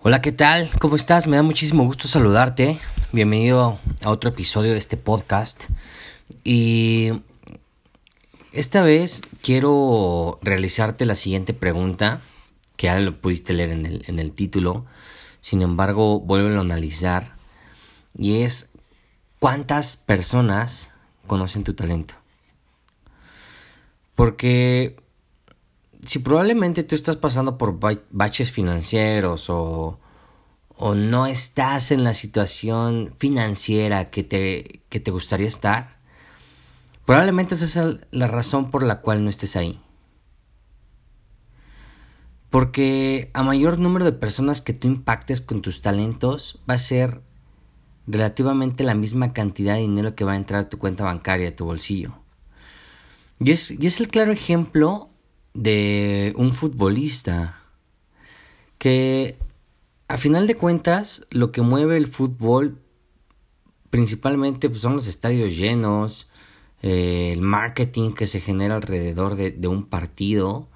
Hola, ¿qué tal? ¿Cómo estás? Me da muchísimo gusto saludarte. Bienvenido a otro episodio de este podcast. Y esta vez quiero realizarte la siguiente pregunta, que ya lo pudiste leer en el, en el título. Sin embargo, vuelvo a analizar. Y es, ¿cuántas personas conocen tu talento? Porque si probablemente tú estás pasando por baches financieros o, o no estás en la situación financiera que te, que te gustaría estar, probablemente esa es la razón por la cual no estés ahí. Porque a mayor número de personas que tú impactes con tus talentos va a ser relativamente la misma cantidad de dinero que va a entrar a tu cuenta bancaria, a tu bolsillo. Y es, y es el claro ejemplo de un futbolista que a final de cuentas lo que mueve el fútbol principalmente pues, son los estadios llenos, eh, el marketing que se genera alrededor de, un partido,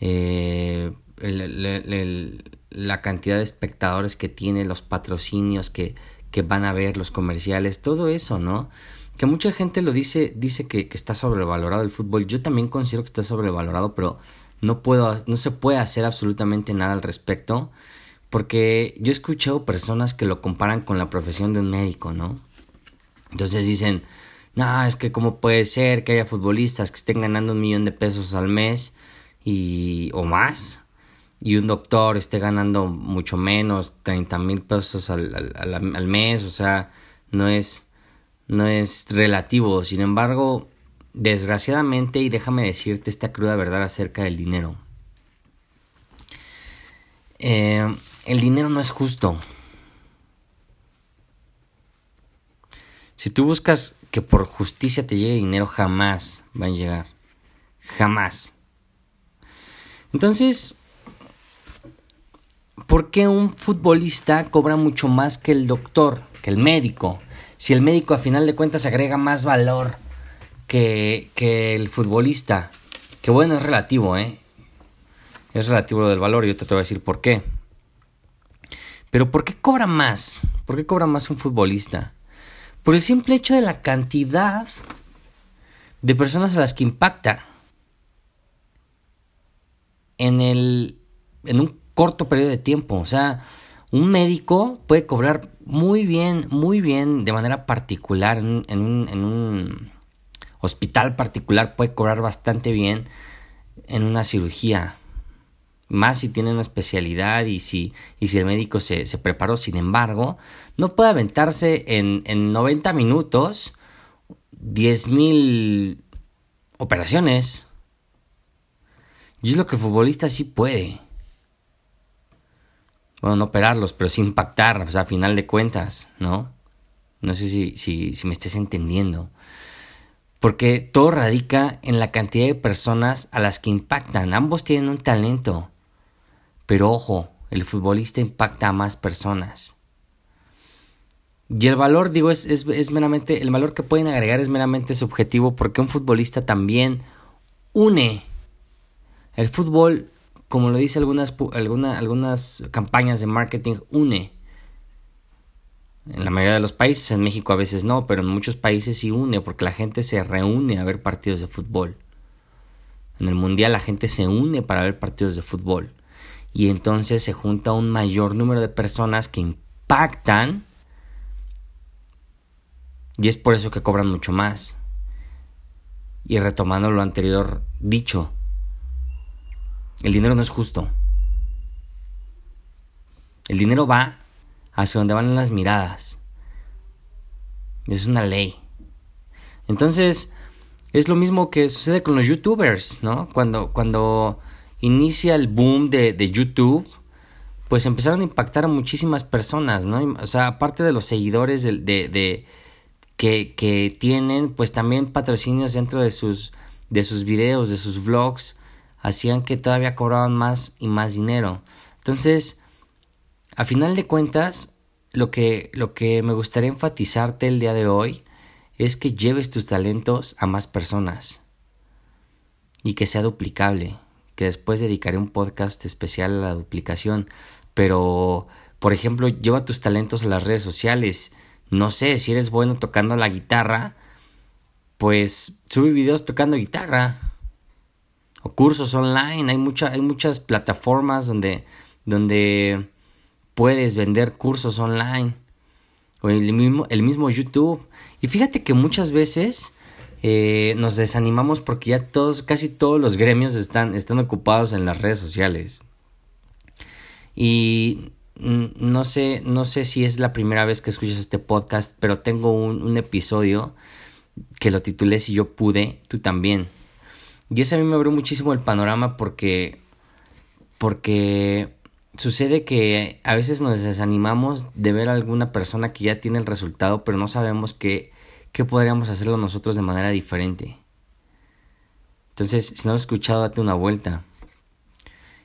eh, la cantidad de espectadores que tiene, los patrocinios que, que van a ver, los comerciales, todo eso, ¿no? Que mucha gente lo dice, dice que, está sobrevalorado el fútbol. Yo también considero que está sobrevalorado, pero no puedo, no se puede hacer absolutamente nada al respecto. Porque yo he escuchado personas que lo comparan con la profesión de un médico, ¿no? Entonces dicen, no, es que cómo puede ser que haya futbolistas que estén ganando un millón de pesos al mes y o más y un doctor esté ganando mucho menos, 30 mil pesos al, al mes, o sea, no es, no es relativo. Sin embargo, desgraciadamente, y déjame decirte esta cruda verdad acerca del dinero. Eh, el dinero no es justo. Si tú buscas que por justicia te llegue dinero, jamás va a llegar. Jamás. Entonces, ¿por qué un futbolista cobra mucho más que el doctor, que el médico? Si el médico a final de cuentas agrega más valor que, que el futbolista. Que bueno, es relativo, ¿eh? Es relativo lo del valor yo te voy a decir por qué. Pero ¿por qué cobra más? ¿Por qué cobra más un futbolista? Por el simple hecho de la cantidad de personas a las que impacta en el en un corto periodo de tiempo, o sea, un médico puede cobrar muy bien, muy bien, de manera particular, en, un, hospital particular puede cobrar bastante bien en una cirugía. Más si tiene una especialidad y si, y si el médico se, se preparó. Sin embargo, no puede aventarse en, en 90 minutos 10.000 operaciones. Y es lo que el futbolista sí puede bueno, no operarlos, pero sí impactar, o sea, a final de cuentas, ¿no? No sé si, si, me estés entendiendo. Porque todo radica en la cantidad de personas a las que impactan. Ambos tienen un talento. Pero ojo, el futbolista impacta a más personas. Y el valor, digo, es, es, es, meramente, el valor que pueden agregar es meramente subjetivo porque un futbolista también une. El fútbol como lo dice algunas, algunas campañas de marketing, une. En la mayoría de los países, en México a veces no, pero en muchos países sí une, porque la gente se reúne a ver partidos de fútbol. En el Mundial la gente se une para ver partidos de fútbol. Y entonces se junta un mayor número de personas que impactan. Y es por eso que cobran mucho más. Y retomando lo anterior dicho, el dinero no es justo. El dinero va hacia donde van las miradas. Es una ley. Entonces, es lo mismo que sucede con los youtubers, ¿no? Cuando, cuando inicia el boom de, de YouTube, pues empezaron a impactar a muchísimas personas, ¿no? O sea, aparte de los seguidores de, de, que, que, tienen, pues también patrocinios dentro de sus, de sus videos, de sus vlogs, hacían que todavía cobraban más y más dinero. Entonces, a final de cuentas, lo que, lo que me gustaría enfatizarte el día de hoy es que lleves tus talentos a más personas y que sea duplicable, que después dedicaré un podcast especial a la duplicación, pero, por ejemplo, lleva tus talentos a las redes sociales. No sé, si eres bueno tocando la guitarra, pues sube videos tocando guitarra. O cursos online. Hay, mucha, hay muchas plataformas donde, donde puedes vender cursos online. O el mismo, el mismo YouTube. Y fíjate que muchas veces eh, nos desanimamos porque ya todos, casi todos los gremios están, están ocupados en las redes sociales. Y no sé, no sé si es la primera vez que escuchas este podcast, pero tengo un, un episodio que lo titulé Si yo pude, tú también. Y ese a mí me abrió muchísimo el panorama porque, porque sucede que a veces nos desanimamos de ver a alguna persona que ya tiene el resultado, pero no sabemos qué, qué podríamos hacerlo nosotros de manera diferente. Entonces, si no lo has escuchado, date una vuelta.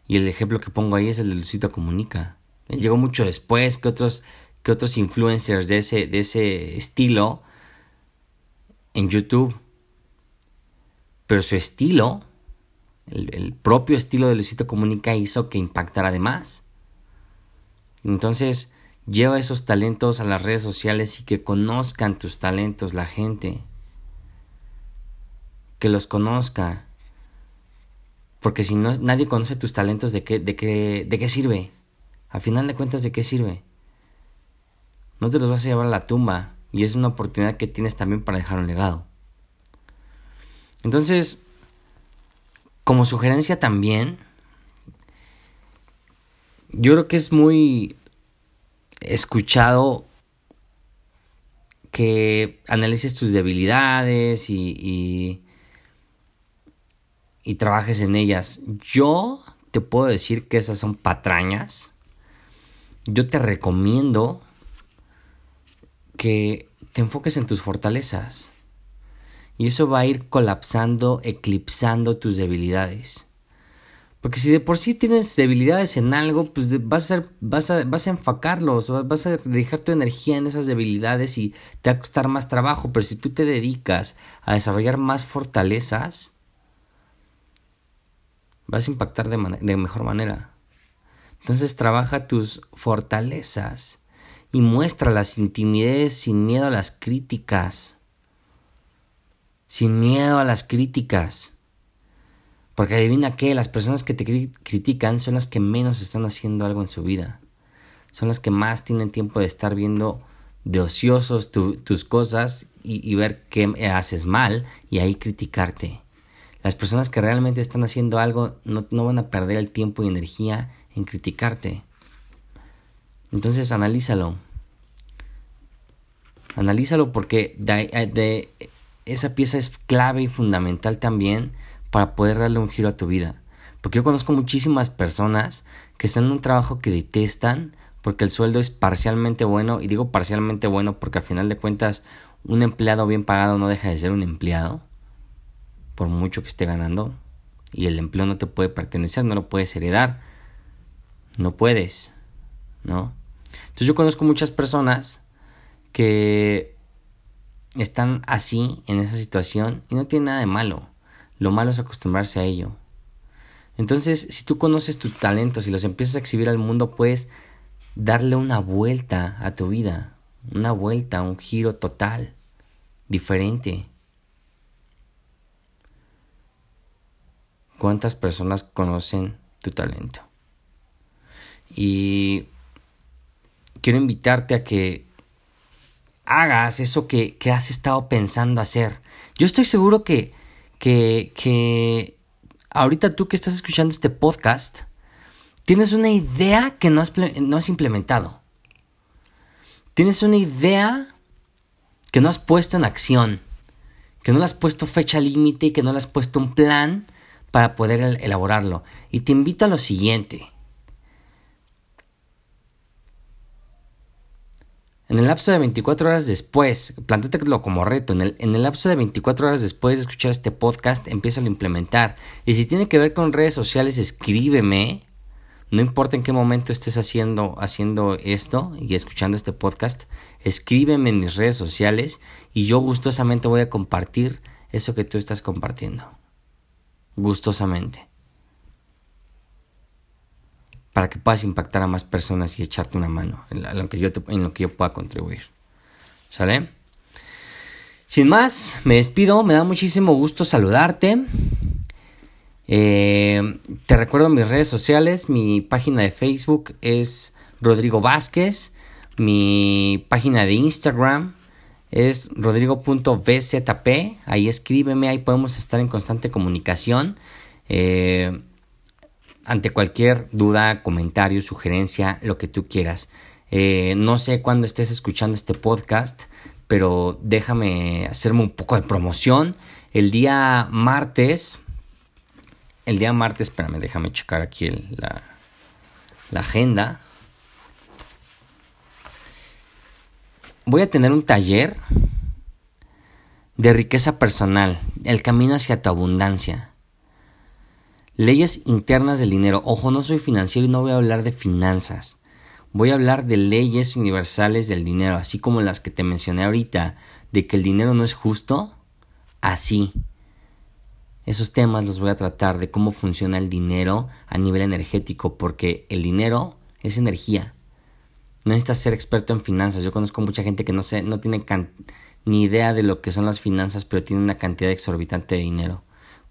Y el ejemplo que pongo ahí es el de Lucito Comunica. llegó mucho después que otros, que otros influencers de ese, de ese estilo en YouTube. Pero su estilo, el, propio estilo de Luisito Comunica hizo que impactara además. Entonces, lleva esos talentos a las redes sociales y que conozcan tus talentos la gente. Que los conozca. Porque si no, nadie conoce tus talentos, ¿de qué, de qué, de qué sirve? A final de cuentas, ¿de qué sirve? No te los vas a llevar a la tumba. Y es una oportunidad que tienes también para dejar un legado. Entonces, como sugerencia también, yo creo que es muy escuchado que analices tus debilidades y, y, y, trabajes en ellas. Yo te puedo decir que esas son patrañas. Yo te recomiendo que te enfoques en tus fortalezas. Y eso va a ir colapsando, eclipsando tus debilidades. Porque si de por sí tienes debilidades en algo, pues vas a, vas a, vas a enfocarlos, vas a dejar tu energía en esas debilidades y te va a costar más trabajo. Pero si tú te dedicas a desarrollar más fortalezas, vas a impactar de, de mejor manera. Entonces trabaja tus fortalezas y muestra las intimidades sin miedo a las críticas. Sin miedo a las críticas. Porque adivina qué, las personas que te critican son las que menos están haciendo algo en su vida. Son las que más tienen tiempo de estar viendo de ociosos tus cosas y, ver qué haces mal y ahí criticarte. Las personas que realmente están haciendo algo no, no van a perder el tiempo y energía en criticarte. Entonces analízalo. Analízalo porque de, esa pieza es clave y fundamental también para poder darle un giro a tu vida. Porque yo conozco muchísimas personas que están en un trabajo que detestan porque el sueldo es parcialmente bueno. Y digo parcialmente bueno porque al final de cuentas un empleado bien pagado no deja de ser un empleado. Por mucho que esté ganando. Y el empleo no te puede pertenecer, no lo puedes heredar. No puedes. ¿No? Entonces yo conozco muchas personas que están así en esa situación y no tiene nada de malo. Lo malo es acostumbrarse a ello. Entonces, si tú conoces tus talentos y los empiezas a exhibir al mundo, puedes darle una vuelta a tu vida, una vuelta, un giro total, diferente. ¿Cuántas personas conocen tu talento? Y quiero invitarte a que hagas eso que, has estado pensando hacer. Yo estoy seguro que, que, que ahorita tú que estás escuchando este podcast, tienes una idea que no has, no has implementado. Tienes una idea que no has puesto en acción, que no le has puesto fecha límite y que no le has puesto un plan para poder elaborarlo. Y te invito a lo siguiente. En el lapso de 24 horas después, plantéatelo como reto, en el, en el lapso de 24 horas después de escuchar este podcast, empieza a implementar. Y si tiene que ver con redes sociales, escríbeme. No importa en qué momento estés haciendo, haciendo esto y escuchando este podcast, escríbeme en mis redes sociales y yo gustosamente voy a compartir eso que tú estás compartiendo. Gustosamente. Para que puedas impactar a más personas y echarte una mano en lo que yo, en lo que yo pueda contribuir. ¿Sale? Sin más, me despido, me da muchísimo gusto saludarte. Eh, te recuerdo mis redes sociales, mi página de Facebook es Rodrigo Vázquez, mi página de Instagram es rodrigo.vzp, ahí escríbeme, ahí podemos estar en constante comunicación. Eh, ante cualquier duda, comentario, sugerencia, lo que tú quieras. Eh, no sé cuándo estés escuchando este podcast, pero déjame hacerme un poco de promoción. El día martes, el día martes, espérame, déjame checar aquí la, la agenda. Voy a tener un taller de riqueza personal, el camino hacia tu abundancia. Leyes internas del dinero. Ojo, no soy financiero y no voy a hablar de finanzas. Voy a hablar de leyes universales del dinero, así como las que te mencioné ahorita, de que el dinero no es justo. Así, esos temas los voy a tratar de cómo funciona el dinero a nivel energético, porque el dinero es energía. No necesitas ser experto en finanzas. Yo conozco mucha gente que no, sé, no tiene ni idea de lo que son las finanzas, pero tiene una cantidad exorbitante de dinero,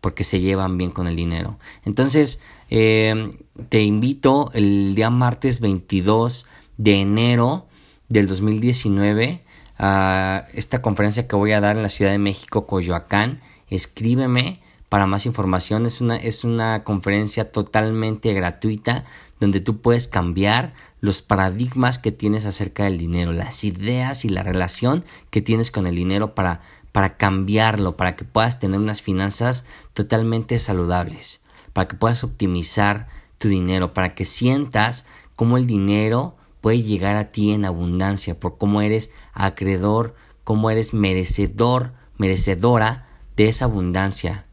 porque se llevan bien con el dinero. Entonces, eh, te invito el día martes 22 de enero del 2019 a esta conferencia que voy a dar en la Ciudad de México, Coyoacán. Escríbeme para más información, es una, es una conferencia totalmente gratuita donde tú puedes cambiar los paradigmas que tienes acerca del dinero, las ideas y la relación que tienes con el dinero para, para cambiarlo, para que puedas tener unas finanzas totalmente saludables, para que puedas optimizar tu dinero, para que sientas cómo el dinero puede llegar a ti en abundancia, por cómo eres acreedor, cómo eres merecedor, merecedora de esa abundancia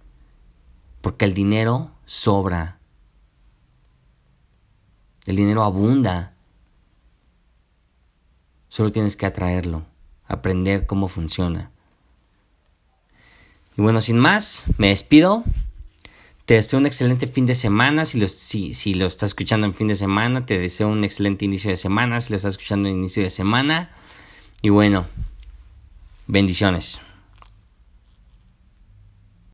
porque el dinero sobra. El dinero abunda. Solo tienes que atraerlo, aprender cómo funciona. Y bueno, sin más, me despido. Te deseo un excelente fin de semana. Si lo, si, si lo estás escuchando en fin de semana, te deseo un excelente inicio de semana. Si lo estás escuchando en inicio de semana. Y bueno, bendiciones.